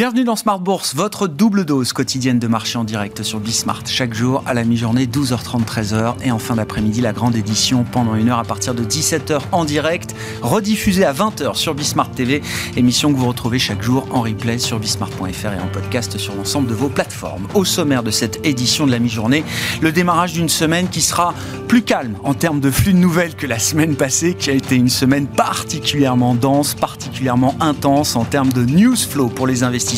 Bienvenue dans Smart Bourse, votre double dose quotidienne de marché en direct sur Bismart. Chaque jour à la mi-journée, 12h30, 13h. Et en fin d'après-midi, la grande édition pendant une heure à partir de 17h en direct, rediffusée à 20h sur Bismart TV. Émission que vous retrouvez chaque jour en replay sur bismart.fr et en podcast sur l'ensemble de vos plateformes. Au sommaire de cette édition de la mi-journée, le démarrage d'une semaine qui sera plus calme en termes de flux de nouvelles que la semaine passée, qui a été une semaine particulièrement dense, particulièrement intense en termes de news flow pour les investisseurs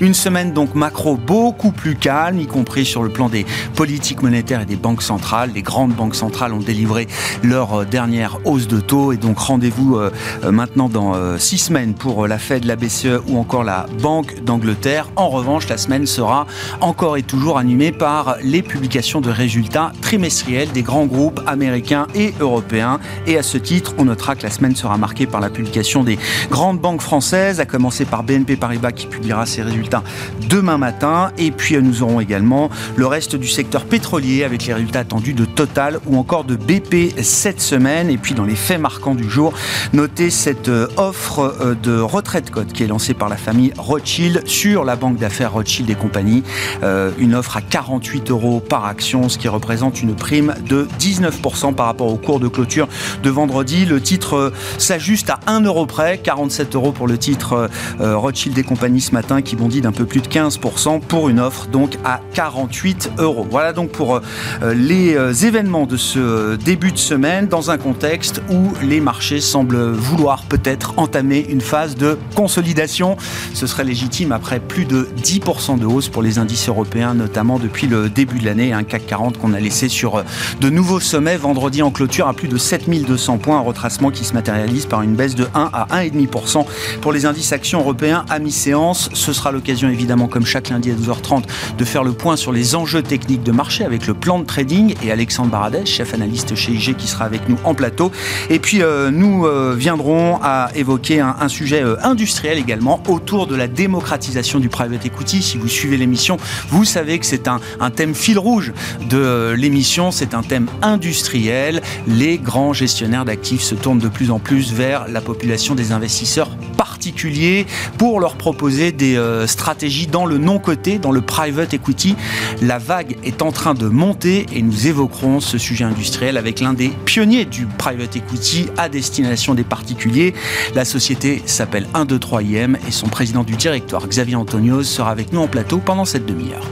une semaine donc macro beaucoup plus calme, y compris sur le plan des politiques monétaires et des banques centrales. Les grandes banques centrales ont délivré leur euh, dernière hausse de taux et donc rendez-vous euh, euh, maintenant dans six semaines pour la Fed, la BCE ou encore la Banque d'Angleterre. En revanche, la semaine sera encore et toujours animée par les publications de résultats trimestriels des grands groupes américains et européens. Et à ce titre, on notera que la semaine sera marquée par la publication des grandes banques françaises, à commencer par BNP Paribas qui publiera ses résultats demain matin. Et puis euh, nous aurons également le reste du secteur pétrolier avec les résultats attendus de Total ou encore de BP cette semaine. Et puis dans les faits marquants du jour, notez cette euh, offre euh, de retraite code qui est lancée par la famille Rothschild sur la banque d'affaires Rothschild et compagnie. une offre à 48 euros par action, ce qui représente une prime de 19% par rapport au cours de clôture de vendredi. Le titre s'ajuste à 1 euro près, 47 euros pour le titre Rothschild et compagnie ce matin qui bondit d'un peu plus de 15% pour une offre donc à 48 euros. Voilà donc pour euh, les euh, événements de ce euh, début de semaine dans un contexte où les marchés semblent vouloir peut-être entamer une phase de consolidation. Ce serait légitime après plus de 10% de hausse pour les indices européens, notamment depuis le début de l'année. Un CAC 40 qu'on a laissé sur de nouveaux sommets vendredi en clôture à plus de 7200 points, un retracement qui se matérialise par une baisse de 1 à 1,5% pour les indices actions européens à mi-séance. Ce sera l'occasion évidemment, comme chaque lundi à 12h30, de faire le point sur les enjeux techniques de marché avec le plan de trading et Alexandre Baradès, chef analyste chez IG, qui sera avec nous en plateau. Et puis euh, nous euh, viendrons à évoquer un, sujet euh, industriel également autour de la démocratisation du private equity. Si vous suivez l'émission, vous savez que c'est un, un thème fil rouge de l'émission, c'est un thème industriel. Les grands gestionnaires d'actifs se tournent de plus en plus vers la population des investisseurs particuliers pour leur proposer des euh, stratégies dans le non-coté, dans le private equity. La vague est en train de monter et nous évoquerons ce sujet industriel avec l'un des pionniers du private equity à destination des particuliers. La société s'appelle 123IM et son président du directoire, Xavier Antonios, sera avec nous en plateau pendant cette demi-heure.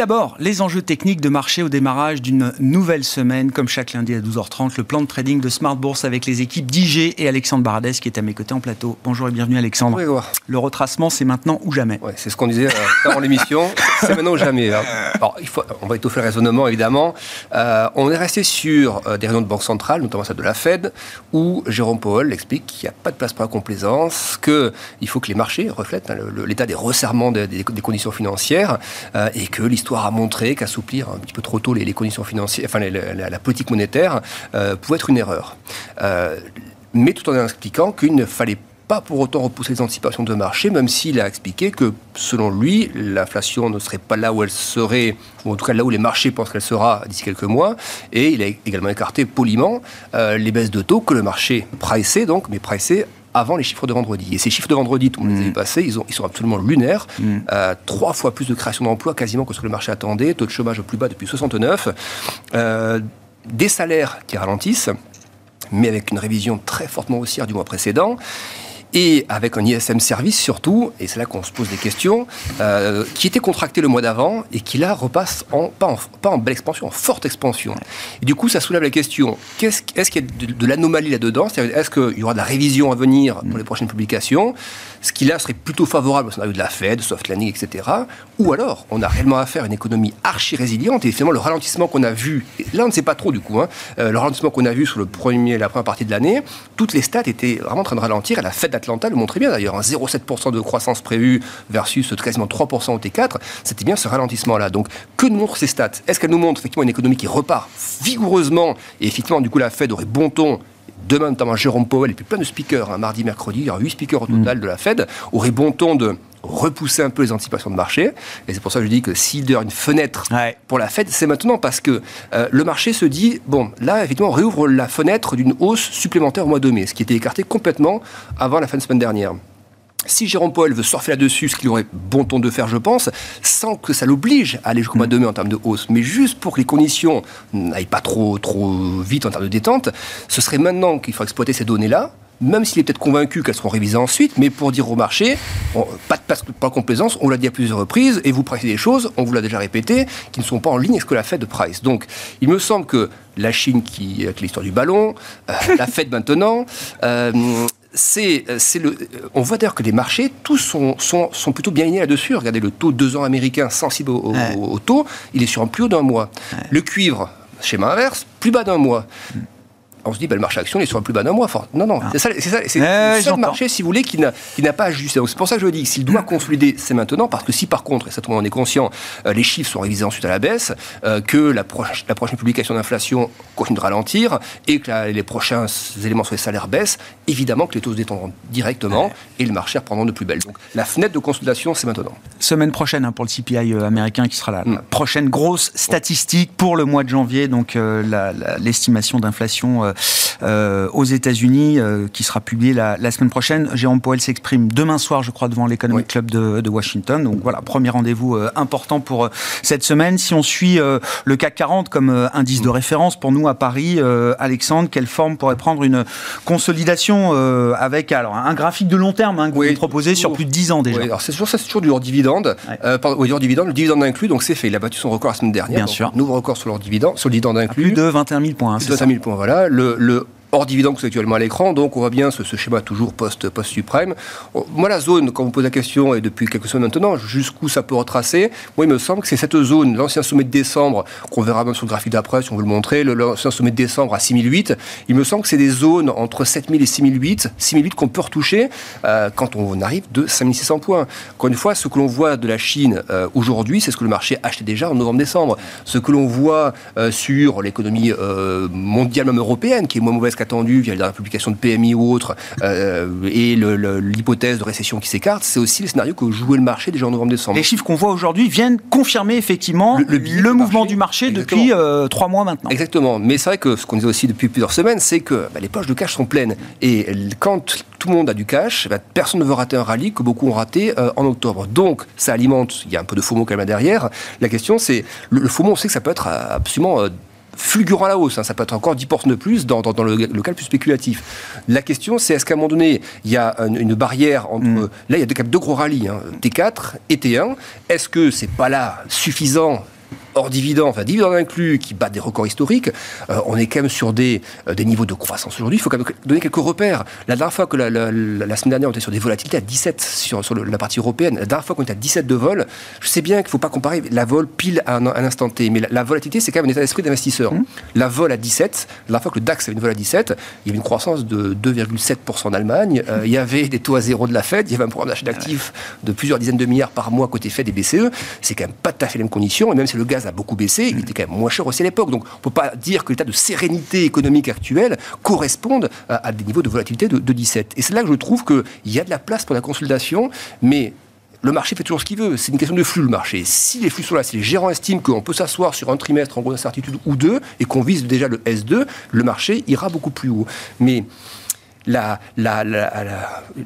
D'abord, les enjeux techniques de marché au démarrage d'une nouvelle semaine, comme chaque lundi à 12h30, le plan de trading de Smart Bourse avec les équipes d'IG et Alexandre Baradès qui est à mes côtés en plateau. Bonjour et bienvenue Alexandre. Bonjour. Le retracement, c'est maintenant ou jamais. Ouais, c'est ce qu'on disait euh, avant l'émission, c'est maintenant ou jamais. Hein. Alors, il faut, on va étoffer le raisonnement évidemment. Euh, on est resté sur euh, des réunions de banque centrale, notamment celle de la Fed, où Jérôme Powell explique qu'il n'y a pas de place pour la complaisance, qu'il faut que les marchés reflètent hein, l'état des resserrements des, des, conditions financières et que l'histoire a montré qu'assouplir un petit peu trop tôt les, conditions financières, enfin la, politique monétaire, euh, pouvait être une erreur. Euh, mais tout en expliquant qu'il ne fallait pas pour autant repousser les anticipations de marché, même s'il a expliqué que, selon lui, l'inflation ne serait pas là où elle serait, ou en tout cas là où les marchés pensent qu'elle sera d'ici quelques mois. Et il a également écarté poliment euh, les baisses de taux que le marché pricait, donc, mais pricait avant les chiffres de vendredi. Et ces chiffres de vendredi, tout le monde les a passés, ils, ont, ils sont absolument lunaires. Mm. Euh, trois fois plus de création d'emplois quasiment que ce que le marché attendait, taux de chômage au plus bas depuis 69, euh, des salaires qui ralentissent, mais avec une révision très fortement haussière du mois précédent et avec un ISM service surtout, et c'est là qu'on se pose des questions, euh, qui était contracté le mois d'avant et qui là repasse en pas, en pas en belle expansion, en forte expansion. Et du coup, ça soulève la question est-ce qu'il y a de, l'anomalie là-dedans? Est-ce qu'il y aura de la révision à venir pour les prochaines publications? Ce qui là serait plutôt favorable au scénario de la Fed, soft landing, etc. Ou alors, on a réellement affaire à une économie archi résiliente et finalement le ralentissement qu'on a vu, là on ne sait pas trop du coup, hein, euh, le ralentissement qu'on a vu sur le premier, la première partie de l'année, toutes les stats étaient vraiment en train de ralentir et la Fed d'Atlanta le montrait bien d'ailleurs. 0,7% de croissance prévue versus quasiment 3% au T4. C'était bien ce ralentissement-là. Donc, que nous montrent ces stats? Est-ce qu'elles nous montrent effectivement une économie qui repart vigoureusement? Et effectivement, du coup, la Fed aurait bon ton demain, notamment Jérôme Powell, et puis plein de speakers, hein, mardi, mercredi, il y aura 8 speakers au total mm. de la Fed, aurait bon ton de repousser un peu les anticipations de marché. Et c'est pour ça que je dis que s'il y a une fenêtre pour la Fed, c'est maintenant parce que euh, le marché se dit, bon, là, effectivement, on réouvre la fenêtre d'une hausse supplémentaire au mois de mai, ce qui était écarté complètement avant la fin de semaine dernière. Si Jérôme Powell veut surfer là-dessus, ce qu'il aurait bon ton de faire, je pense, sans que ça l'oblige à aller jusqu'au mois de mai en termes de hausse, mais juste pour que les conditions n'aillent pas trop, trop vite en termes de détente, ce serait maintenant qu'il faut exploiter ces données-là, même s'il est peut-être convaincu qu'elles seront révisées ensuite, mais pour dire au marché, pas de, pas de complaisance, on l'a dit à plusieurs reprises, et vous pricez des choses, on vous l'a déjà répété, qui ne sont pas en ligne avec ce que la Fed price. Donc, il me semble que la Chine, qui, avec l'histoire du ballon, euh, la Fed maintenant, euh, c'est, le, on voit d'ailleurs que les marchés, tous sont, sont, plutôt bien alignés là-dessus. Regardez le taux 2 ans américain sensible au, taux, il est sur un plus haut d'un mois. Le cuivre, schéma inverse, plus bas d'un mois. Mm on se dit, bah, le marché action, il est sur un plus bas d'un mois. non, non, ah. c'est ça, c'est le seul marché, si vous voulez, qui n'a pas ajusté. C'est pour ça que je dis, s'il doit consolider, c'est maintenant, parce que si par contre, et ça tout le monde en est conscient, euh, les chiffres sont révisés ensuite à la baisse, euh, que la, la, prochaine publication d'inflation continue de ralentir, et que les prochains éléments sur les salaires baissent, évidemment que les taux se détendront directement, et le marché reprendra de plus belle. Donc la fenêtre de consolidation, c'est maintenant. Semaine prochaine hein, pour le CPI euh, américain, qui sera la, mm. prochaine grosse statistique pour le mois de janvier, donc l'estimation d'inflation euh, aux États-Unis, euh, qui sera publié la, semaine prochaine. Jérôme Powell s'exprime demain soir, je crois, devant l'Economic Club de, Washington. Donc voilà, premier rendez-vous euh, important pour cette semaine. Si on suit le CAC 40 comme indice de mm. référence pour nous à Paris, Alexandre, quelle forme pourrait prendre une consolidation avec alors un graphique de long terme hein, que vous proposez sur plus de 10 ans déjà alors c'est toujours, c'est toujours du hors dividende. hors dividende, le dividende inclus, donc c'est fait. Il a battu son record la semaine dernière. Bien sûr. Nouveau record sur, dividende, sur le dividende inclus. Plus de 21 000 points. Hein, plus de 21 000 points, voilà. Le, le hors dividende que c'est actuellement à l'écran, donc on voit bien ce, schéma toujours post-suprême. moi, la zone, quand vous posez la question, et depuis quelques semaines maintenant, jusqu'où ça peut retracer, moi, il me semble que c'est cette zone, l'ancien sommet de décembre, qu'on verra même sur le graphique d'après, si on veut le montrer, l'ancien sommet de décembre à 6008, il me semble que c'est des zones entre 7000 et 6008, 6008 qu'on peut retoucher euh, quand on arrive de 5600 points. Encore une fois, ce que l'on voit de la Chine euh, aujourd'hui, c'est ce que le marché achetait déjà en novembre-décembre. Ce que l'on voit euh, sur l'économie mondiale, même européenne, qui est moins mauvaise attendu via la publication de PMI ou autre, euh, et l'hypothèse de récession qui s'écarte, c'est aussi le scénario que jouait le marché déjà en novembre-décembre. Les chiffres qu'on voit aujourd'hui viennent confirmer effectivement le, mouvement du marché depuis euh, trois mois maintenant. Exactement. Mais c'est vrai que ce qu'on disait aussi depuis plusieurs semaines, c'est que bah, les poches de cash sont pleines. Et quand tout le monde a du cash, bah, personne ne veut rater un rallye que beaucoup ont raté euh, en octobre. Donc, ça alimente, il y a un peu de FOMO quand même derrière. La question, c'est, le, le FOMO, on sait que ça peut être absolument fulgurant à la hausse. Hein. Ça peut être encore 10% de plus dans, le, le, cas plus spéculatif. La question, c'est est-ce qu'à un moment donné, il y a une, barrière entre. Mm. Là, il y a deux, deux gros rallyes, hein, T4 et T1. Est-ce que c'est pas là suffisant hors dividende, enfin dividende inclus, qui bat des records historiques, euh, on est quand même sur des, euh, des niveaux de croissance aujourd'hui. Il faut quand même donner quelques repères. La dernière fois que la, semaine dernière, on était sur des volatilités à 17 sur, sur la partie européenne. La dernière fois qu'on était à 17 de vol, je sais bien qu'il ne faut pas comparer la vol pile à un, instant T, mais la, volatilité, c'est quand même un état d'esprit d'investisseur. Mmh. La vol à 17, la dernière fois que le DAX avait une vol à 17, il y avait une croissance de 2,7% en Allemagne, euh, il y avait des taux à zéro de la Fed, il y avait un programme d'achat d'actifs de plusieurs dizaines de milliards par mois côté Fed et BCE. C'est quand même pas tout à fait les mêmes conditions, et même si le gaz a beaucoup baissé, il était quand même moins cher aussi à l'époque. Donc on ne peut pas dire que l'état de sérénité économique actuel corresponde à, des niveaux de volatilité de, 17. Et c'est là que je trouve qu'il y a de la place pour la consolidation, mais le marché fait toujours ce qu'il veut. C'est une question de flux, le marché. Si les flux sont là, si les gérants estiment qu'on peut s'asseoir sur un trimestre en gros d'incertitude ou deux, et qu'on vise déjà le S2, le marché ira beaucoup plus haut. Mais la, la,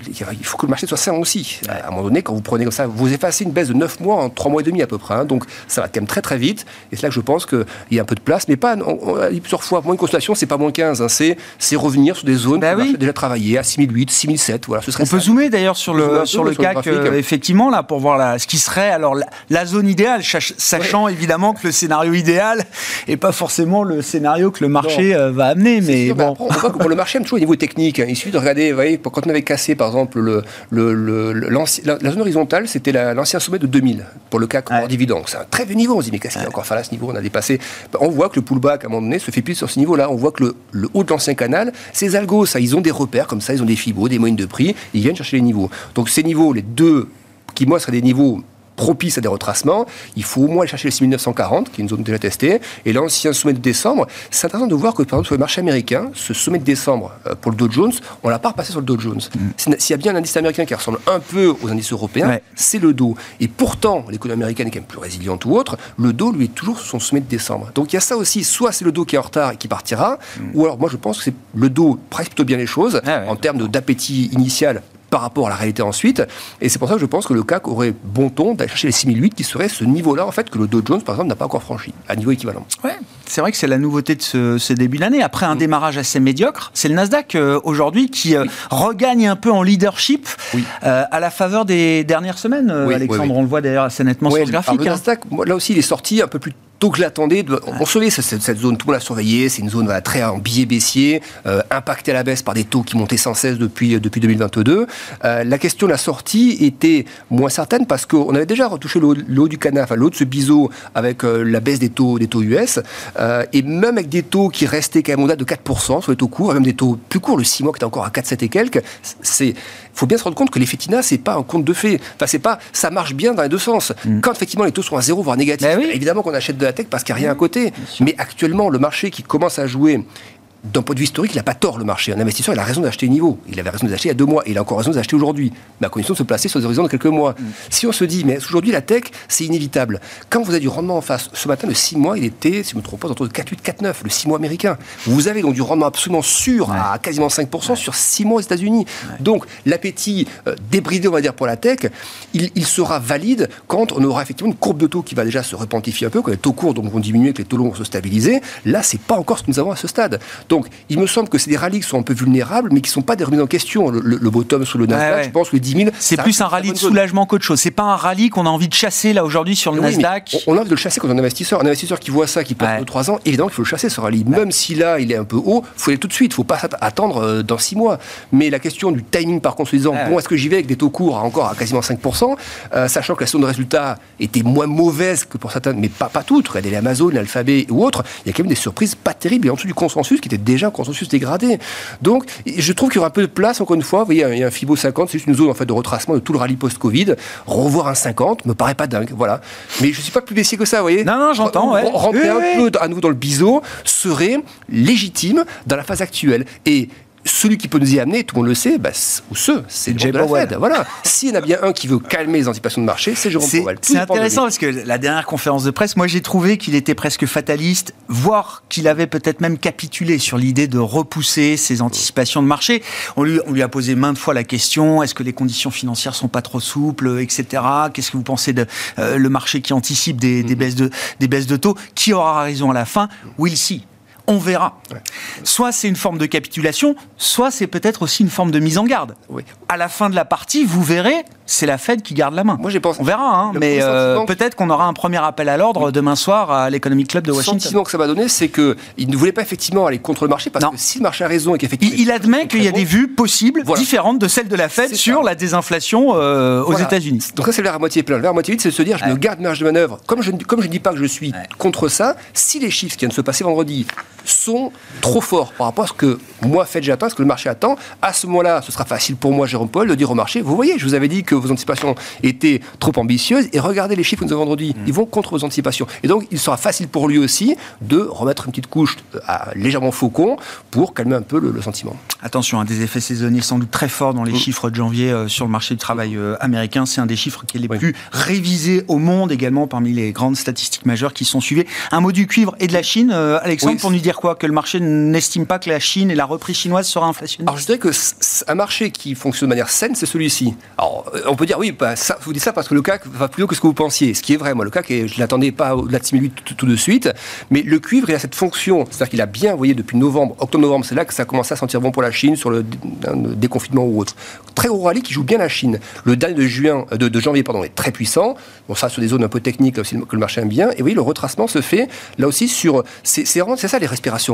il faut que le marché soit sain aussi. À un moment donné, quand vous prenez comme ça, vous effacez une baisse de 9 mois en 3 mois et demi à peu près. Hein. donc ça va quand même très très vite. Et c'est là que je pense qu'il y a un peu de place. Mais pas, on, a dit plusieurs fois, moins de constellation, c'est pas moins 15. Hein. c'est, revenir sur des zones bah oui. déjà travaillé à 6008, 6007. Voilà, ce serait on peut zoomer d'ailleurs sur le, sur le CAC, euh, effectivement, là, pour voir la, ce qui serait alors la, zone idéale, sachant évidemment que le scénario idéal n'est pas forcément le scénario que le marché euh, va amener. Mais bon. on voit que pour le marché, toujours au niveau technique, hein, Il suffit de regarder, vous voyez, quand on avait cassé, par exemple, le, le, la, zone horizontale, c'était l'ancien sommet de 2000 pour le CAC hors dividende. C'est un très vieux niveau. On se dit, mais qu'est-ce qu'il y a encore faire à ce niveau On a dépassé. On voit que le pullback, à un moment donné, se fait plus sur ce niveau-là. On voit que le, haut de l'ancien canal, ces algos, ça, ils ont des repères comme ça, ils ont des fibos, des moyennes de prix, ils viennent chercher les niveaux. Donc ces niveaux, les deux qui, moi, seraient des niveaux propice à des retracements, il faut au moins aller chercher les 6940, qui est une zone déjà testée. Et l'ancien sommet de décembre, c'est intéressant de voir que, par exemple, sur le marché américain, ce sommet de décembre euh, pour le Dow Jones, on ne l'a pas repassé sur le Dow Jones. Mm. S'il y a bien un indice américain qui ressemble un peu aux indices européens, c'est le Dow. Et pourtant, l'économie américaine est quand même plus résiliente ou autre, le Dow, lui, est toujours sur son sommet de décembre. Donc il y a ça aussi, soit c'est le Dow qui est en retard et qui partira, mm. ou alors moi je pense que c'est le Dow presse plutôt bien les choses, ah en termes d'appétit initial par rapport à la réalité ensuite. Et c'est pour ça que je pense que le CAC aurait bon ton d'aller chercher les 6008 qui serait ce niveau-là, en fait, que le Dow Jones, par exemple, n'a pas encore franchi, à niveau équivalent. Ouais, c'est vrai que c'est la nouveauté de ce, début d'année. Après un mm. démarrage assez médiocre, c'est le Nasdaq euh, aujourd'hui qui euh, regagne un peu en leadership euh, à la faveur des dernières semaines. Alexandre, on le voit d'ailleurs assez nettement sur ce graphique. le hein. Nasdaq, là aussi, il est sorti un peu plus donc je l'attendais. On savait cette, cette zone, tout le monde l'a surveillée. C'est une zone très en billet baissier, euh, impactée à la baisse par des taux qui montaient sans cesse depuis, depuis 2022. Euh, la question de la sortie était moins certaine parce qu'on avait déjà retouché l'eau du canal, enfin l'eau de ce biseau avec euh, la baisse des taux, des taux US. et même avec des taux qui restaient quand même au-delà de 4% sur les taux courts, même des taux plus courts, le 6 mois qui était encore à 4,7 et quelques, c'est faut bien se rendre compte que l'effet TINA, c'est pas un compte de fait. Enfin, c'est pas, ça marche bien dans les deux sens. Mm. Quand effectivement les taux sont à zéro, voire négatifs, ben évidemment qu'on achète de la tech parce qu'il n'y a rien à côté. Mais actuellement, le marché qui commence à jouer d'un point de vue historique, il n'a pas tort le marché. Un investisseur, il a raison d'acheter niveau. Il avait raison d'acheter il y a deux mois. Et il a encore raison d'acheter aujourd'hui. Mais à condition de se placer sur des horizons de quelques mois. Mm. Si on se dit, mais aujourd'hui, la tech, c'est inévitable? Quand vous avez du rendement en face, ce matin, le 6 mois, il était, si je ne me trompe pas, de 4,8, 4,9, le 6 mois américain. Vous avez donc du rendement absolument sûr à quasiment 5% sur 6 mois aux États-Unis. Donc, l'appétit euh, débridé, on va dire, pour la tech, il, sera valide quand on aura effectivement une courbe de taux qui va déjà se repentifier un peu, quand les taux courts donc, vont diminuer, que les taux longs vont se stabiliser. Là, c'est pas encore ce que nous avons à ce stade. Donc, il me semble que c'est des rallyes qui sont un peu vulnérables, mais qui ne sont pas des remises en question. Le, bottom sur le Nasdaq, je pense, les 10 000. C'est plus un rallye de soulagement qu'autre chose. C'est pas un rallye qu'on a envie de chasser là aujourd'hui sur le Nasdaq. On, a envie de le chasser quand on est investisseur. Un investisseur qui voit ça, qui passe 2-3 ans, évidemment qu'il faut le chasser ce rallye. Même si là, il est un peu haut, il faut aller tout de suite. Il ne faut pas attendre euh, dans 6 mois. Mais la question du timing, par contre, se disant, bon, est-ce que j'y vais avec des taux courts encore à quasiment 5%, euh, sachant que la saison de résultats était moins mauvaise que pour certains, mais pas, pas toutes. Regardez l'Amazon, l'Alphabet ou autres, il y a quand même des surprises pas terribles et en dessous du consensus qui était déjà un consensus dégradé. Donc, je trouve qu'il y aura un peu de place, encore une fois. Vous voyez, il y a un FIBO 50, c'est juste une zone en fait, de retracement de tout le rallye post-Covid. Revoir un 50 me paraît pas dingue, voilà. Mais je ne suis pas plus baissier que ça, vous voyez. Non, non, j'entends. Ouais. Rentrer un peu à nouveau dans le biseau serait légitime dans la phase actuelle. Et celui qui peut nous y amener, tout le monde le sait, bah, ou ceux, c'est le de la Fed. Voilà. S'il y en a bien un qui veut calmer les anticipations de marché, c'est Jérôme Powell. C'est intéressant parce que la dernière conférence de presse, moi j'ai trouvé qu'il était presque fataliste, voire qu'il avait peut-être même capitulé sur l'idée de repousser ces anticipations de marché. On lui, on lui a posé maintes fois la question est-ce que les conditions financières sont pas trop souples, etc. Qu'est-ce que vous pensez de euh, le marché qui anticipe des, des, mm-hmm. baisses de, des baisses de taux? Qui aura raison à la fin? We'll see on verra. Soit c'est une forme de capitulation, soit c'est peut-être aussi une forme de mise en garde. À la fin de la partie, vous verrez, c'est la Fed qui garde la main. Moi, j'ai On verra, hein, mais euh, peut-être qu'on aura un premier appel à l'ordre demain soir à l'Economic Club de Washington. Le sentiment que ça va donner, c'est qu'il ne voulait pas effectivement aller contre le marché parce que si le marché a raison et qu'effectivement. Il, admet qu'il y a des vues possibles différentes de celles de la Fed sur la désinflation euh, aux États-Unis. Donc ça, c'est le verre à moitié plein. Le verre à moitié vide, c'est de se dire je me garde marge de manœuvre. Comme je ne dis pas que je suis contre ça, si les chiffres qui viennent de se passer vendredi sont trop forts par rapport à ce que moi, Fed, j'attends, ce que le marché attend. À ce moment-là, ce sera facile pour moi, Jérôme Paul, de dire au marché, vous voyez, je vous avais dit que vos anticipations étaient trop ambitieuses, et regardez les chiffres que nous avons vendredi, mm. ils vont contre vos anticipations. Et donc, il sera facile pour lui aussi de remettre une petite couche à, légèrement faucon pour calmer un peu le, sentiment. Attention, un des effets saisonniers sans doute très forts dans les mm. chiffres de janvier euh, sur le marché du travail euh, américain. C'est un des chiffres qui est les plus révisés au monde également parmi les grandes statistiques majeures qui sont suivies. Un mot du cuivre et de la Chine, euh, Alexandre, pour nous dire quoi Que le marché n'estime pas que la Chine et la reprise chinoise sera inflationniste Alors je dirais que un marché qui fonctionne de manière saine, c'est celui-ci. Alors on peut dire oui, bah, ça, vous dites ça parce que le CAC va plus haut que ce que vous pensiez. Ce qui est vrai, moi le CAC, je ne l'attendais pas au-delà de 6008 tout, de suite, mais le cuivre il a cette fonction, c'est-à-dire qu'il a bien, vous voyez, depuis novembre, octobre-novembre, c'est là que ça a à sentir bon pour la Chine sur le, déconfinement ou autre. Très gros rallye qui joue bien la Chine. Le dernier de juin, de, de janvier pardon, est très puissant. Bon ça sur des zones un peu techniques aussi que le marché aime bien. Et oui, le retracement se fait là aussi sur, c'est ça les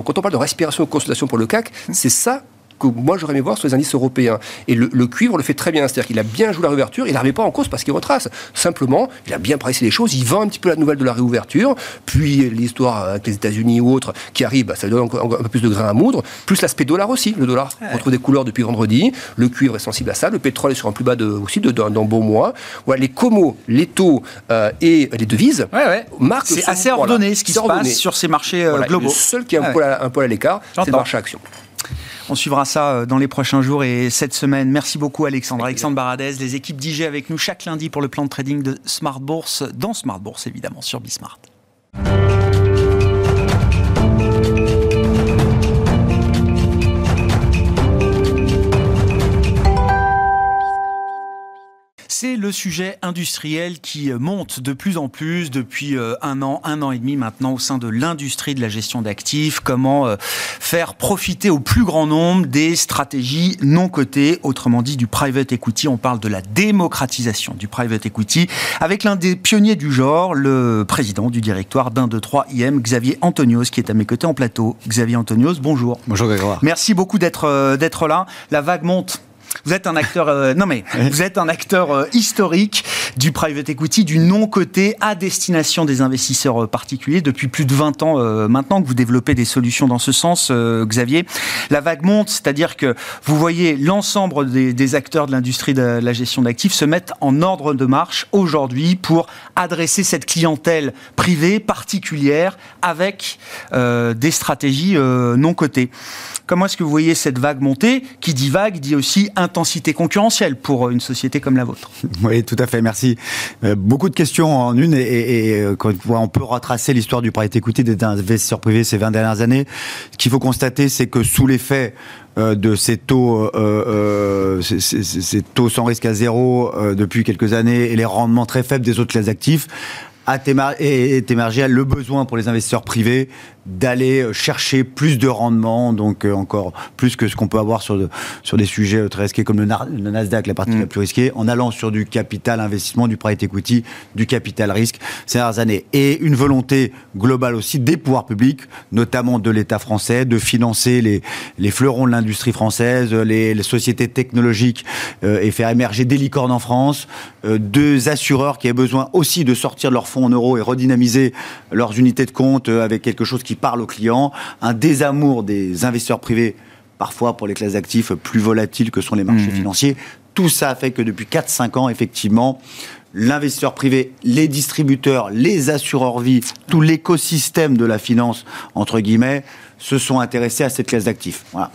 Quand on parle de respiration et consultation pour le CAC, c'est ça que moi j'aurais aimé voir sur les indices européens. Et le, cuivre le fait très bien, c'est-à-dire qu'il a bien joué la réouverture, il n'arrivait pas en cause parce qu'il retrace. Simplement, il a bien pressé les choses, il vend un petit peu la nouvelle de la réouverture, puis l'histoire avec les États-Unis ou autres qui arrive, bah, ça donne encore, un peu plus de grain à moudre, plus l'aspect dollar aussi. Le dollar retrouve des couleurs depuis vendredi, le cuivre est sensible à ça, le pétrole est sur un plus bas de, aussi de, dans, bon mois. Voilà, les comos, les taux euh, et les devises ouais, marquent. C'est assez ordonné ce qui se passe sur ces marchés euh, globaux. Le seul qui est un, peu à, un peu à l'écart, c'est le marché action. On suivra ça euh, dans les prochains jours et cette semaine. Merci beaucoup Alexandre. Alexandre Baradez, les équipes d'IG avec nous chaque lundi pour le plan de trading de Smart Bourse, dans Smart Bourse évidemment, sur Bismart. C'est le sujet industriel qui monte de plus en plus depuis euh, un an, un an et demi maintenant au sein de l'industrie de la gestion d'actifs. Comment euh, faire profiter au plus grand nombre des stratégies non cotées, autrement dit du private equity. On parle de la démocratisation du private equity avec l'un des pionniers du genre, le président du directoire d'un, de trois IM, Xavier Antonios, qui est à mes côtés en plateau. Xavier Antonios, bonjour. Bonjour Grégoire. Merci beaucoup d'être euh, d'être là. La vague monte vous êtes un acteur, euh, non mais vous êtes un acteur euh, historique du private equity, du non coté à destination des investisseurs euh, particuliers depuis plus de 20 ans maintenant que vous développez des solutions dans ce sens, Xavier. La vague monte, c'est-à-dire que vous voyez l'ensemble des, des, acteurs de l'industrie de la gestion d'actifs se mettre en ordre de marche aujourd'hui pour adresser cette clientèle privée particulière avec des stratégies non cotées. Comment est-ce que vous voyez cette vague monter Qui dit vague dit aussi intensité concurrentielle pour une société comme la vôtre? Oui, tout à fait, merci. Euh, beaucoup de questions en une et, euh, on peut retracer l'histoire du private equity des investisseurs privés ces 20 dernières années. Ce qu'il faut constater, c'est que sous l'effet euh, de ces taux, ces, taux sans risque à zéro depuis quelques années et les rendements très faibles des autres classes d'actifs, est émergé le besoin pour les investisseurs privés d'aller euh, chercher plus de rendement, donc euh, encore plus que ce qu'on peut avoir sur, sur des sujets euh, très risqués comme le, Nasdaq, la partie la mm. plus risquée, en allant sur du capital investissement, du private equity, du capital risque ces dernières années. Et une volonté globale aussi des pouvoirs publics, notamment de l'État français, de financer les, les fleurons de l'industrie française, les, sociétés technologiques et faire émerger des licornes en France, deux assureurs qui aient besoin aussi de sortir de leurs fonds en euros et redynamiser leurs unités de compte avec quelque chose qui parle aux clients, un désamour des investisseurs privés, parfois pour les classes d'actifs plus volatiles que sont les marchés mmh. financiers. Tout ça a fait que depuis 4-5 ans, effectivement, l'investisseur privé, les distributeurs, les assureurs vie, tout l'écosystème de la finance, entre guillemets, se sont intéressés à cette classe d'actifs. Voilà.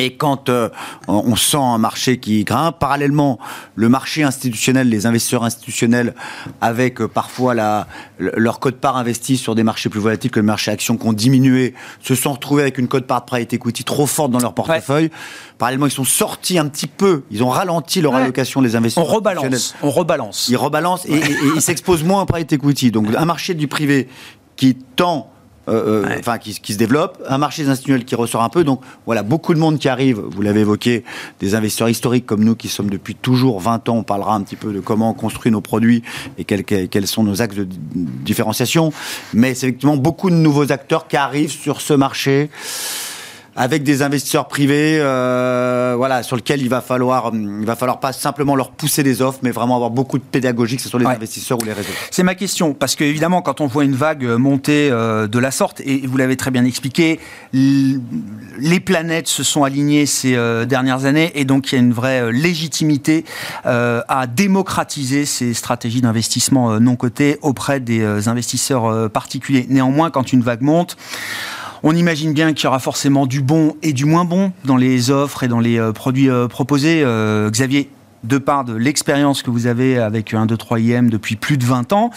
Et quand euh, on sent un marché qui grimpe, parallèlement, le marché institutionnel, les investisseurs institutionnels, avec euh, parfois la, leur code-part investi sur des marchés plus volatiles que le marché action, qui ont diminué, se sont retrouvés avec une code-part de private equity trop forte dans leur portefeuille. Parallèlement, ils sont sortis un petit peu, ils ont ralenti leur allocation des investisseurs. On rebalance. On rebalance. Ils rebalancent et, et ils s'exposent moins au private equity. Donc un marché du privé qui tend euh, euh, enfin qui, se développe, un marché institutionnel qui ressort un peu. Donc voilà, beaucoup de monde qui arrive, vous l'avez évoqué, des investisseurs historiques comme nous qui sommes depuis toujours 20 ans, on parlera un petit peu de comment on construit nos produits et quels, quels sont nos axes de différenciation. Mais c'est effectivement beaucoup de nouveaux acteurs qui arrivent sur ce marché avec des investisseurs privés, euh, voilà, sur lequel il va falloir, il va falloir pas simplement leur pousser des offres, mais vraiment avoir beaucoup de pédagogie, que ce soit les investisseurs ou les réseaux. C'est ma question, parce que évidemment, quand on voit une vague monter euh, de la sorte, et vous l'avez très bien expliqué, les planètes se sont alignées ces euh, dernières années, et donc il y a une vraie légitimité à démocratiser ces stratégies d'investissement non cotées auprès des investisseurs particuliers. Néanmoins, quand une vague monte, on imagine bien qu'il y aura forcément du bon et du moins bon dans les offres et dans les euh, produits euh, proposés. Euh, Xavier, de part de l'expérience que vous avez avec un 2, 3 IM depuis plus de 20 ans,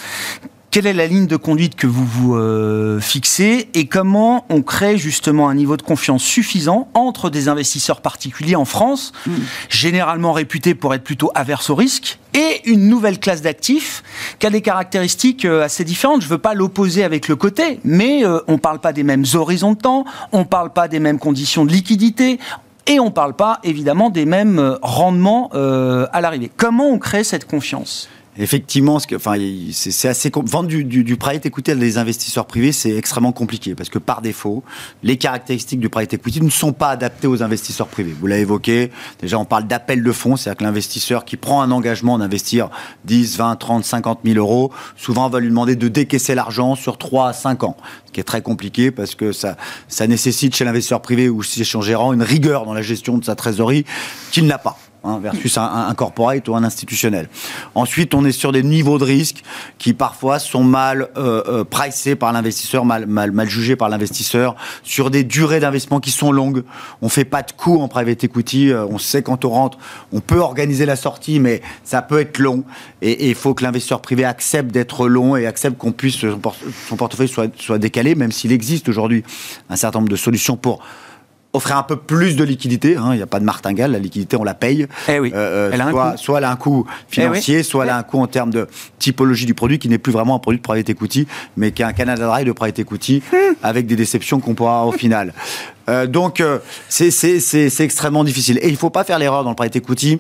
quelle est la ligne de conduite que vous vous euh, fixez et comment on crée justement un niveau de confiance suffisant entre des investisseurs particuliers en France, hmm. généralement réputés pour être plutôt averses au risque, et une nouvelle classe d'actifs qui a des caractéristiques euh, assez différentes. Je ne veux pas l'opposer avec le côté, mais euh, on ne parle pas des mêmes horizons de temps, on ne parle pas des mêmes conditions de liquidité, et on ne parle pas évidemment des mêmes rendements à l'arrivée. Comment on crée cette confiance? Effectivement, ce enfin, c'est assez vendre du, du, du private equity à des investisseurs privés, c'est extrêmement compliqué parce que par défaut, les caractéristiques du private equity ne sont pas adaptées aux investisseurs privés. Vous l'avez évoqué. Déjà, on parle d'appel de fonds, c'est-à-dire que l'investisseur qui prend un engagement d'investir 10, 20, 30, 50 000 euros, souvent va lui demander de décaisser l'argent sur 3 à 5 ans, ce qui est très compliqué parce que ça, ça nécessite chez l'investisseur privé ou chez son gérant une rigueur dans la gestion de sa trésorerie qu'il n'a pas. Hein, versus un, corporate ou un institutionnel. Ensuite, on est sur des niveaux de risque qui parfois sont mal euh, euh, pricés par l'investisseur, mal, jugés par l'investisseur, sur des durées d'investissement qui sont longues. On fait pas de coûts en private equity. Euh, on sait quand on rentre, on peut organiser la sortie, mais ça peut être long. Et il faut que l'investisseur privé accepte d'être long et accepte qu'on puisse son, portefeuille soit décalé, même s'il existe aujourd'hui un certain nombre de solutions pour offrir un peu plus de liquidité. Hein, il n'y a pas de martingale, la liquidité, on la paye. Eh oui. Euh, elle soit, soit, elle a un coût financier, eh soit elle a un coût en termes de typologie du produit, qui n'est plus vraiment un produit de private equity, mais qui est un Canada Dry de private equity, hmm. avec des déceptions qu'on pourra avoir au final. Euh, donc, euh, c'est extrêmement difficile. Et il ne faut pas faire l'erreur dans le private equity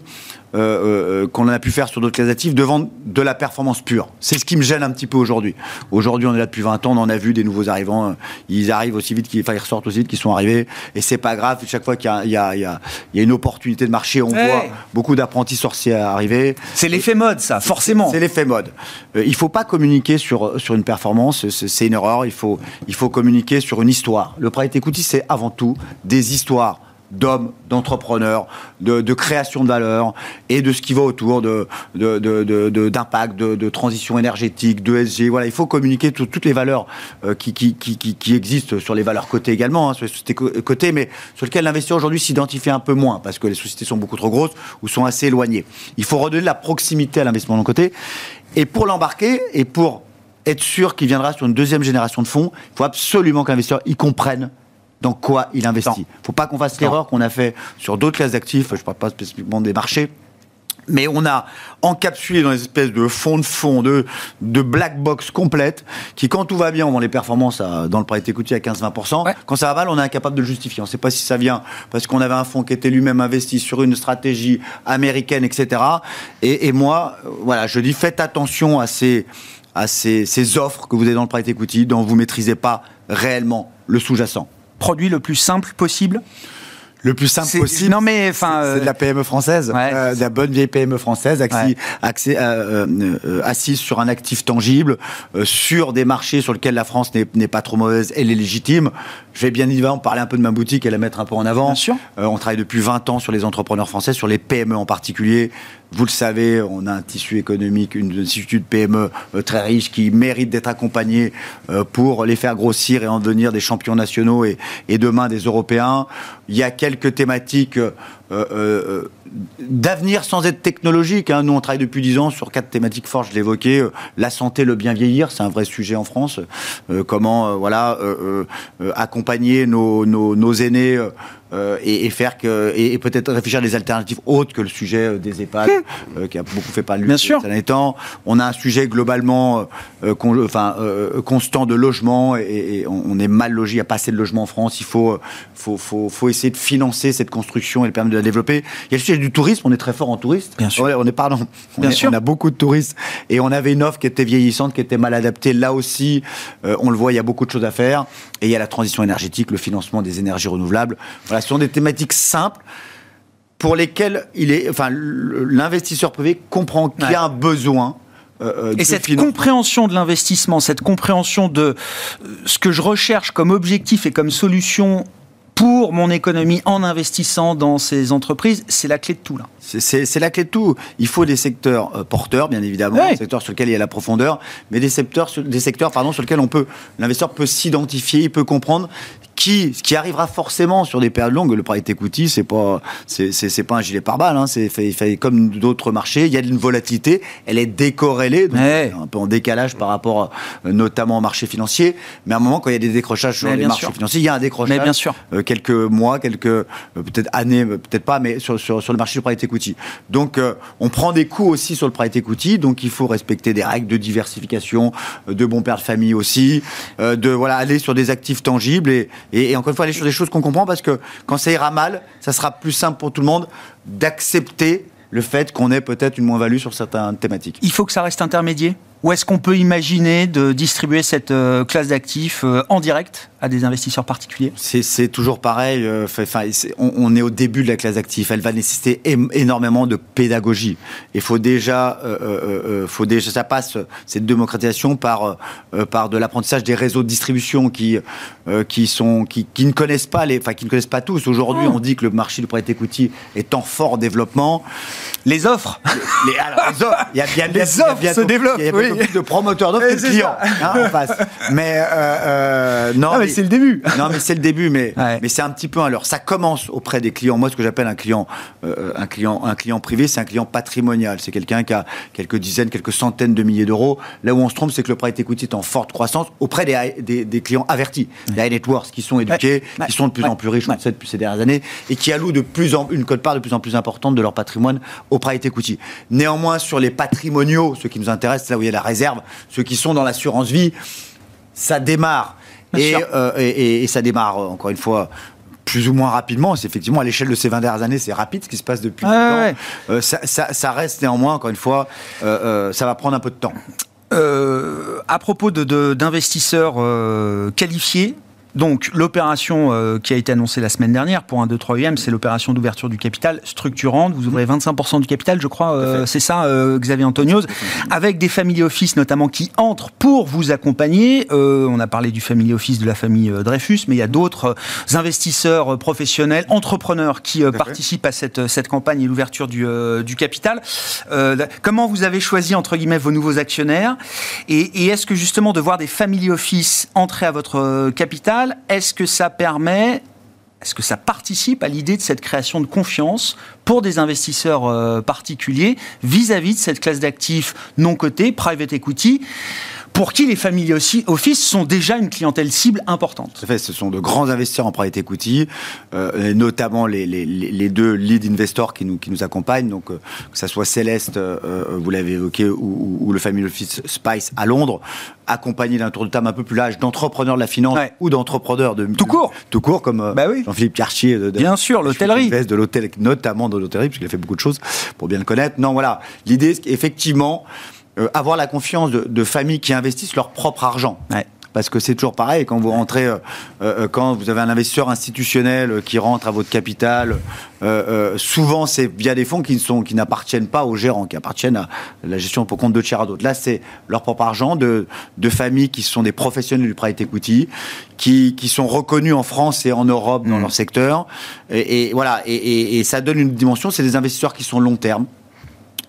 euh, euh, qu'on a pu faire sur d'autres classes actives devant de la performance pure. C'est ce qui me gêne un petit peu aujourd'hui. Aujourd'hui, on est là depuis 20 ans, on en a vu des nouveaux arrivants. Euh, ils arrivent aussi vite, qu'ils, enfin, ils ressortent aussi vite qu'ils sont arrivés. Et c'est pas grave. Chaque fois qu'il a, y a une opportunité de marché, on voit beaucoup d'apprentis sorciers arriver. C'est l'effet mode, ça, forcément. C'est l'effet mode. Euh, il faut pas communiquer sur, sur une performance, c'est une erreur. Il faut, il faut communiquer sur une histoire. Le private equity, c'est avant tout des histoires d'hommes, d'entrepreneurs, de, création de valeur et de ce qui va autour de, d'impact, de, transition énergétique, de SG. Voilà, il faut communiquer toutes les valeurs euh, qui, existent sur les valeurs cotées également, hein, sur les sociétés cotées, mais sur lesquelles l'investisseur aujourd'hui s'identifie un peu moins parce que les sociétés sont beaucoup trop grosses ou sont assez éloignées. Il faut redonner la proximité à l'investissement non coté. Et pour l'embarquer et pour être sûr qu'il viendra sur une deuxième génération de fonds, il faut absolument que l'investisseur y comprenne dans quoi il investit. Il ne faut pas qu'on fasse l'erreur qu'on a fait sur d'autres classes d'actifs, je ne parle pas spécifiquement des marchés, mais on a encapsulé dans des espèces de fonds de fonds, de, de black box complète, qui quand tout va bien, on vend les performances dans le private equity à 15-20%. Quand ça va mal, on est incapable de le justifier. On ne sait pas si ça vient parce qu'on avait un fonds qui était lui-même investi sur une stratégie américaine, etc. Et, moi, voilà, je dis faites attention à ces, à ces, ces offres que vous avez dans le private equity dont vous ne maîtrisez pas réellement le sous-jacent produit le plus simple possible le plus simple possible. Non mais enfin, c'est de la PME française, euh, de la bonne vieille PME française, accès, euh, euh, assise sur un actif tangible, sur des marchés sur lesquels la France n'est pas trop mauvaise, elle est légitime. Je vais bien évidemment parler un peu de ma boutique et la mettre un peu en avant. Bien sûr. on travaille depuis 20 ans sur les entrepreneurs français, sur les PME en particulier. Vous le savez, on a un tissu économique, une institut de PME euh, très riche qui mérite d'être accompagné euh, pour les faire grossir et en devenir des champions nationaux et, demain des Européens. Il y a quelques thématiques euh, d'avenir sans être technologique. Hein. Nous, on travaille depuis 10 ans sur quatre thématiques fortes, je l'évoquais. la santé, le bien vieillir, c'est un vrai sujet en France. comment voilà, accompagner nos aînés euh, et, faire que et, peut-être réfléchir à des alternatives autres que le sujet euh, des EHPAD euh, qui a beaucoup fait parler Bien sûr. ces derniers temps. On a un sujet globalement enfin constant de logement et, on, est mal logé, il n'y a pas assez de logements en France. Il faut faut, faut, faut essayer de financer cette construction et le permettre de la développer. Il y a le sujet du tourisme, on est très fort en tourisme. Bien sûr. On est, pardon, on, Bien sûr. on a beaucoup de touristes et on avait une offre qui était vieillissante, qui était mal adaptée. Là aussi, on le voit, il y a beaucoup de choses à faire. Et il y a la transition énergétique, le financement des énergies renouvelables. Voilà, ce sont des thématiques simples pour lesquelles il est, enfin, l'investisseur privé comprend qu'il y a un besoin. Euh, euh, et cette compréhension de l'investissement, cette compréhension de euh, ce que je recherche comme objectif et comme solution pour mon économie en investissant dans ces entreprises, c'est la clé de tout là. C'est la clé de tout. Il faut des secteurs porteurs, bien évidemment, des secteurs sur lesquels il y a la profondeur, mais des secteurs, des secteurs pardon, sur lesquels on peut, l'investisseur peut s'identifier, il peut comprendre qui, ce qui arrivera forcément sur des périodes longues. Le private equity, c'est pas, c'est, pas un gilet pare-balles. Hein, c'est fait, fait, comme d'autres marchés. Il y a une volatilité. Elle est décorrélée, donc un peu en décalage par rapport, euh, notamment au marché financier. Mais à un moment, quand il y a des décrochages sur les marchés financiers, il y a un décrochage. bien sûr. Euh, quelques mois, quelques euh, peut-être années, peut-être pas, mais sur, sur, sur, le marché du private equity. Donc, on prend des coûts aussi sur le private equity. Donc, il faut respecter des règles de diversification, de bons pères de famille aussi, de voilà aller sur des actifs tangibles et, et, encore une fois, aller sur des choses qu'on comprend parce que quand ça ira mal, ça sera plus simple pour tout le monde d'accepter le fait qu'on ait peut-être une moins-value sur certaines thématiques. Il faut que ça reste intermédiaire? Ou est-ce qu'on peut imaginer de distribuer cette euh, classe d'actifs euh, en direct à des investisseurs particuliers? C'est toujours pareil. Euh, enfin, on, est au début de la classe d'actifs. Elle va nécessiter énormément de pédagogie. Il faut déjà, faut déjà, ça passe cette démocratisation par par de l'apprentissage des réseaux de distribution qui qui sont qui, qui, ne connaissent pas les, enfin qui ne connaissent pas tous. Aujourd'hui, oh. on dit que le marché du private equity est en fort développement. Les offres. Les, alors, les offres. Il y a bien les offres se développent. Il y a plus de promoteurs d'offres que de clients hein, en face. Mais euh, euh, non, mais, c'est le début. Non, mais c'est le début. Mais mais c'est un petit peu alors ça commence auprès des clients. Moi, ce que j'appelle un client, euh, un client, un client privé, c'est un client patrimonial. C'est quelqu'un qui a quelques dizaines, quelques centaines de milliers d'euros. Là où on se trompe, c'est que le private equity est en forte croissance auprès des, des, des clients avertis, des high net worth qui sont éduqués, qui sont de plus en plus riches, on le sait depuis ces dernières années, et qui allouent de plus en une cote-part de plus en plus importante de leur patrimoine au private equity. Néanmoins, sur les patrimoniaux, ce qui nous intéresse, c'est là où il y a la réserve, ceux qui sont dans l'assurance vie, ça démarre. Euh, et, et, ça démarre, encore une fois, plus ou moins rapidement. C'est effectivement à l'échelle de ces 20 dernières années, c'est rapide ce qui se passe depuis. Euh, ça, reste néanmoins, encore une fois, euh, ça va prendre un peu de temps. à propos d'investisseurs de, qualifiés, donc l'opération euh, qui a été annoncée la semaine dernière pour un 2-3 c'est l'opération d'ouverture du capital structurante. Vous ouvrez 25% du capital, je crois, euh, c'est ça, euh, Xavier Antonios, avec des family office notamment qui entrent pour vous accompagner. on a parlé du family office de la famille Dreyfus, mais il y a d'autres investisseurs professionnels, entrepreneurs qui participent à cette, cette campagne et l'ouverture du, du, capital. comment vous avez choisi, entre guillemets, vos nouveaux actionnaires? Et, et est-ce que justement de voir des family office entrer à votre capital, est-ce que ça permet est-ce que ça participe à l'idée de cette création de confiance pour des investisseurs euh, particuliers vis-à-vis de cette classe d'actifs non cotés, private equity? Pour qui les familles office sont déjà une clientèle cible importante. Fait, ce sont de grands investisseurs en private equity, euh, notamment les, les, les, deux lead investors qui nous, qui nous accompagnent, donc euh, que ce soit Céleste, euh, euh, vous l'avez évoqué, ou, ou, le family office Spice à Londres, accompagné d'un tour de table un peu plus large d'entrepreneurs de la finance ou d'entrepreneurs de tout court, tout court comme bah oui. Jean-Philippe Cartier, de, bien sûr l'hôtellerie, de l'hôtel, notamment de l'hôtellerie, puisqu'il a fait beaucoup de choses pour bien le connaître. Non, voilà, l'idée, effectivement euh, avoir la confiance de, familles qui investissent leur propre argent. Parce que c'est toujours pareil, quand vous rentrez, euh, euh, quand vous avez un investisseur institutionnel qui rentre à votre capital, souvent c'est via des fonds qui, sont, qui n'appartiennent pas aux gérants, qui appartiennent à la gestion pour compte de tiers à d'autres. Là, c'est leur propre argent de, de familles qui sont des professionnels du private equity, qui, qui sont reconnus en France et en Europe dans mmh. leur secteur. Et, voilà, et, et ça donne une dimension, c'est des investisseurs qui sont long terme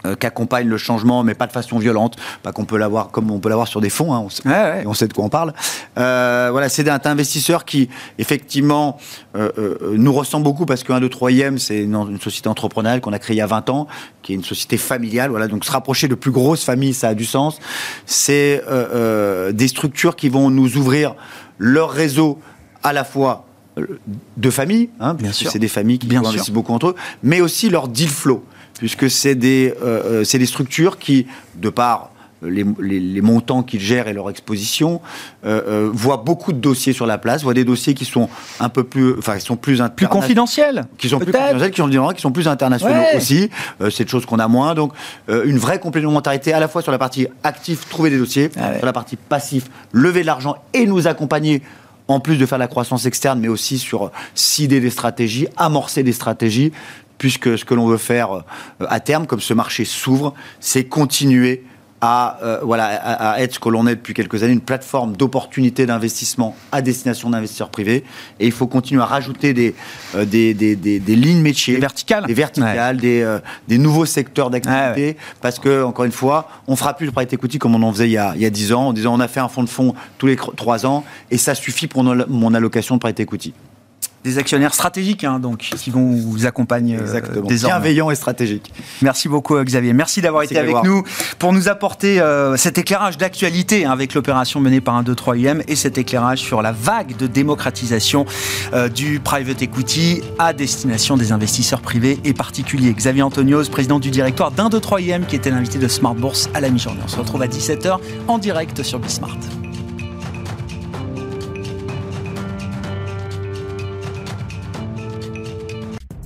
euh, qu'accompagne le changement, mais pas de façon violente, pas qu'on peut l'avoir comme on peut l'avoir sur des fonds, hein, on, sait, on, sait, de quoi on parle. Euh, voilà, c'est un investisseur qui, effectivement, euh, euh nous ressemble beaucoup parce qu'un 2 3 c'est une, une, société entrepreneuriale qu'on a créée il y a 20 ans, qui est une société familiale. Voilà, donc se rapprocher de plus grosses familles, ça a du sens. C'est des structures qui vont nous ouvrir leur réseau à la fois de familles, hein, bien sûr, c'est des familles qui investissent beaucoup entre eux, mais aussi leur deal flow puisque c'est des, euh, euh, des structures qui, de par les, les, montants qu'ils gèrent et leur exposition, euh, voient beaucoup de dossiers sur la place, voient des dossiers qui sont un peu plus, enfin, qui sont plus plus confidentiels, qui sont plus confidentiels, qui sont qui sont plus internationaux aussi. c'est une chose qu'on a moins. Donc, une vraie complémentarité à la fois sur la partie active, trouver des dossiers, ah sur la partie passif, lever de l'argent et nous accompagner en plus de faire la croissance externe, mais aussi sur cider des stratégies, amorcer des stratégies puisque ce que l'on veut faire euh, à terme, comme ce marché s'ouvre, c'est continuer à, euh, voilà, à, être ce que l'on est depuis quelques années, une plateforme d'opportunités d'investissement à destination d'investisseurs privés. Et il faut continuer à rajouter des, euh, des, des, des, lignes métiers. Des verticales. Des verticales, des, des nouveaux secteurs d'activité. Parce que, encore une fois, on fera plus le private equity comme on en faisait il y a, il y a 10 ans, en disant on a fait un fonds de fonds tous les 3 ans et ça suffit pour mon allocation de private equity des actionnaires stratégiques, hein, donc, qui vont vous accompagner euh. Bienveillants et stratégiques. Merci beaucoup, Xavier. Merci d'avoir été avec nous pour nous apporter euh, cet éclairage d'actualité hein, avec l'opération menée par un 2-3 UM et cet éclairage sur la vague de démocratisation euh, du private equity à destination des investisseurs privés et particuliers. Xavier Antonios, président du directoire d'un 2-3 UM, qui était l'invité de Smart Bourse à la mi-journée. On se retrouve à 17h en direct sur Bismart.